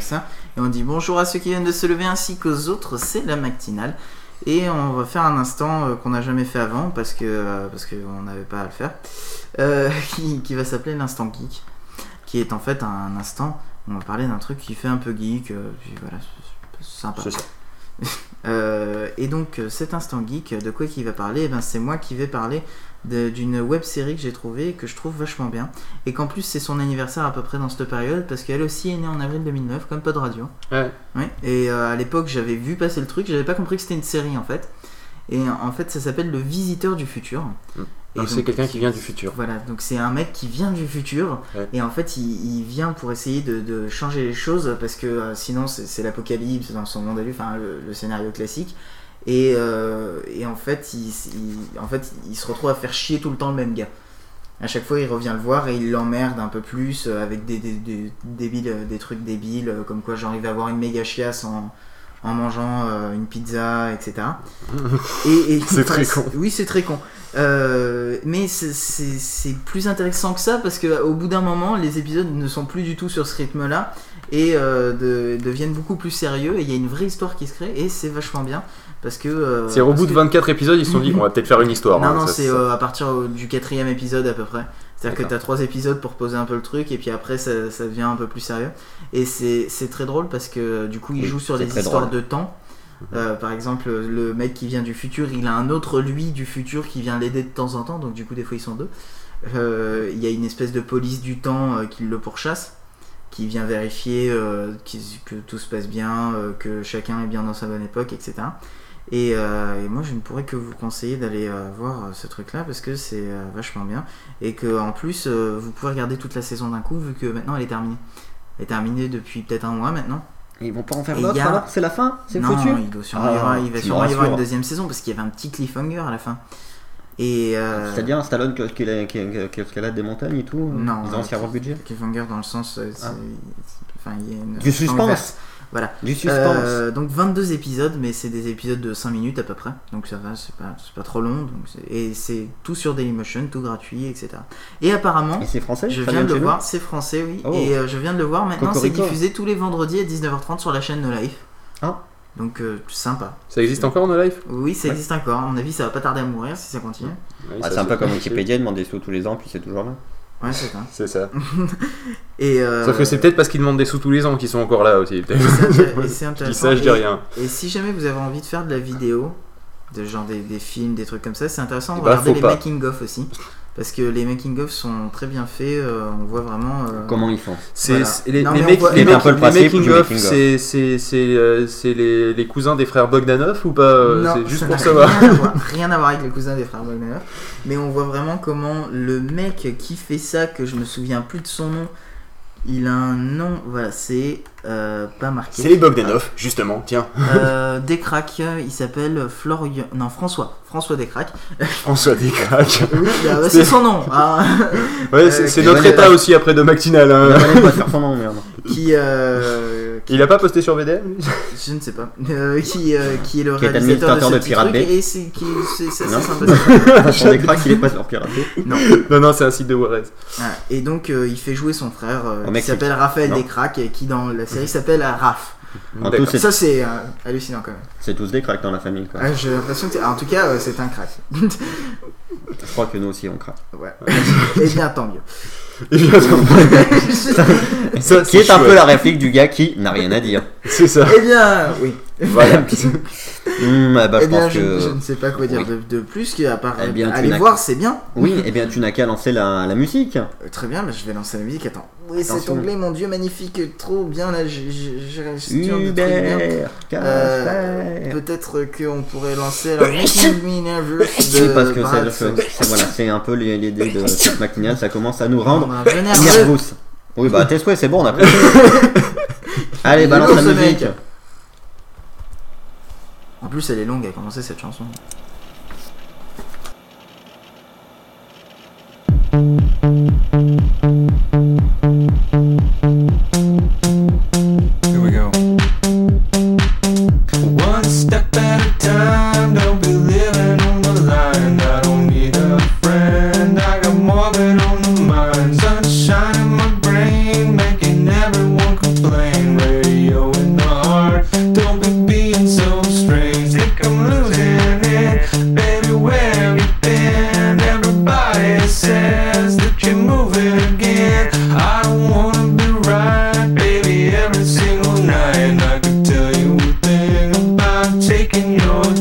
comme ça. Et on dit bonjour à ceux qui viennent de se lever ainsi qu'aux autres, c'est la matinale. Et on va faire un instant euh, qu'on n'a jamais fait avant parce que euh, parce qu'on n'avait pas à le faire, euh, qui, qui va s'appeler l'instant geek, qui est en fait un instant où on va parler d'un truc qui fait un peu geek, puis voilà, c'est- sympa. C'est ça. Euh, et donc cet instant geek, de quoi qu'il va parler? Eh ben, C'est moi qui vais parler d'une web série que j'ai trouvée et que je trouve vachement bien. Et qu'en plus c'est son anniversaire à peu près dans cette période parce qu'elle aussi est née en avril 2009 comme Pod Radio. Ouais. Ouais. Et euh, à l'époque j'avais vu passer le truc, j'avais pas compris que c'était une série en fait. Et en fait ça s'appelle Le Visiteur du Futur. Mm. Et Donc c'est quelqu'un qui vient du futur. voilà, donc c'est un mec qui vient du futur Ouais. et en fait il, il vient pour essayer de, de changer les choses parce que euh, sinon c'est c'est l'apocalypse dans son monde à lui, enfin le, le scénario classique. Et, euh, et en, fait, il, il- en fait il se retrouve à faire chier tout le temps le même gars. À chaque fois il revient le voir et il l'emmerde un peu plus euh, avec des, des, des, débiles, euh, des trucs débiles comme quoi il va avoir une méga chiasse en, en mangeant euh, une pizza, etc. Et, et- C'est très con. Oui, c'est très con. Euh, mais c'est- plus intéressant que ça parce que au bout d'un moment, les épisodes ne sont plus du tout sur ce rythme-là et euh, de- deviennent beaucoup plus sérieux. Et il y a une vraie histoire qui se crée et c'est vachement bien parce que. euh, C'est au bout de que- 24 épisodes, ils se sont dit on va peut-être faire une histoire. Non, hein, non, c'est euh, à partir euh, du quatrième épisode à peu près. C'est-à-dire que D'accord. t'as trois épisodes pour poser un peu le truc et puis après ça, ça devient un peu plus sérieux. Et c'est c'est très drôle parce que du coup il Oui, joue sur c'est les très histoires drôle. de temps. Euh, par exemple, le mec qui vient du futur, il a un autre lui du futur qui vient l'aider de temps en temps, donc du coup des fois ils sont deux. Euh, Il y a une espèce de police du temps euh, qui le pourchasse, qui vient vérifier euh, que tout se passe bien, euh, que chacun est bien dans sa bonne époque, etc. Et, euh, et moi, je ne pourrais que vous conseiller d'aller euh, voir ce truc-là parce que c'est vachement bien et que en plus, vous pouvez regarder toute la saison d'un coup vu que maintenant elle est terminée. Elle est terminée depuis peut-être un mois maintenant. Ils vont pas en faire Et d'autres a- alors? C'est la fin? C'est non, foutu? il, doit sûrement Ah, y avoir, il va sûrement me y avoir une deuxième saison parce qu'il y avait un petit cliffhanger à la fin. Et euh, C'est-à-dire un Stallone qui, qui, qui, qui- qui escalade des montagnes et tout Non, Ils ont aussi avoir le budget cliffhanger dans le sens, euh, Ah. enfin, il y a une Du suspense. Voilà. Du suspense Euh, donc 22 épisodes, mais c'est des épisodes de 5 minutes à peu près, donc ça va, c'est pas, trop long, donc et c'est tout sur Dailymotion, tout gratuit, etc. Et apparemment, Et c'est français je viens de le voir, c'est français, oui, Oh. et euh, je viens de le voir maintenant, c'est diffusé tous les vendredis à 19h30 sur la chaîne No Life. Ah. Donc euh, sympa. Ça existe encore en live Oui, ça Ouais. existe encore, à mon avis ça va pas tarder à mourir si ça continue. Ouais, Ah, C'est un peu comme Wikipédia, demander des sous tous les ans, puis c'est toujours là. Ouais, c'est ça. C'est ça. Et, euh, Sauf que c'est peut-être parce qu'ils demandent des sous tous les ans qu'ils sont encore là aussi. c'est intér- et c'est Je dis intéressant. ça, je dis Et- rien. Et si jamais vous avez envie de faire de la vidéo, de genre des, des films, des trucs comme ça, c'est intéressant de Eh ben, regarder les pas. making-of aussi. Parce que les making-of sont très bien faits, euh, on voit vraiment. euh, Comment ils font Voilà. les, Non, les mecs- voit- making- les making of, making of. c'est euh, les, les cousins des frères Bogdanov ou pas euh, Non, C'est juste ça pour savoir. Rien à, voir, rien à voir avec les cousins des frères Bogdanov. Mais on voit vraiment comment le mec qui fait ça, que je me souviens plus de son nom, il a un nom, voilà, c'est euh, pas marqué. C'est les Bogdanov, justement, tiens. Euh, Descraques, il s'appelle Florian. Non, François. François Descraques. François Descraques. Oui, bah, c'est son nom. hein. Ouais, c'est Euh, c'est notre état aussi après de Mactinal. Il hein. fallait pas faire son nom, merde. qui, euh, qui- Il a pas posté sur VDM je ne sais pas, euh, qui, euh, qui est le Qui est réalisateur de, ce de Pirate Bay. et c'est qu'il est pas sur Pirate Bay. non. Non, non, c'est un site de Juarez. Voilà. Et donc euh, il fait jouer son frère euh, qui s'appelle Raphaël et qui dans la série s'appelle Raph. En D'accord. tout, Ça c'est euh, hallucinant quand même. c'est tous des cracks dans la famille. Quoi. Ah, J'ai l'impression que c'est- en tout cas euh, c'est un crack. Je crois que nous aussi on craque. ouais. Et bien tant mieux. Et bien, ça, Qui est un peu la réplique du gars qui n'a rien à dire. C'est ça. Eh bien oui. Voilà. Hmm, bah, eh je bien pense je, que. je ne sais pas quoi dire Oui. de, de plus qu'à part Eh bien, tu aller voir c'est bien. Oui, eh bien tu n'as qu'à lancer la, la musique. Euh, Très bien, je vais lancer la musique. Attends. Oui, cet Attention. onglet, mon dieu, magnifique, trop bien. Là, j'ai- Euh. Peut-être qu'on pourrait lancer la Nervous Oui, parce que Brad voilà, c'est un peu l'idée de cette matinale, ça commence à nous rendre nervous. Oui, bah tes souhaits, c'est bon, on a. Allez, balance la musique. mec. En plus, elle est longue à commencer cette chanson. taking your.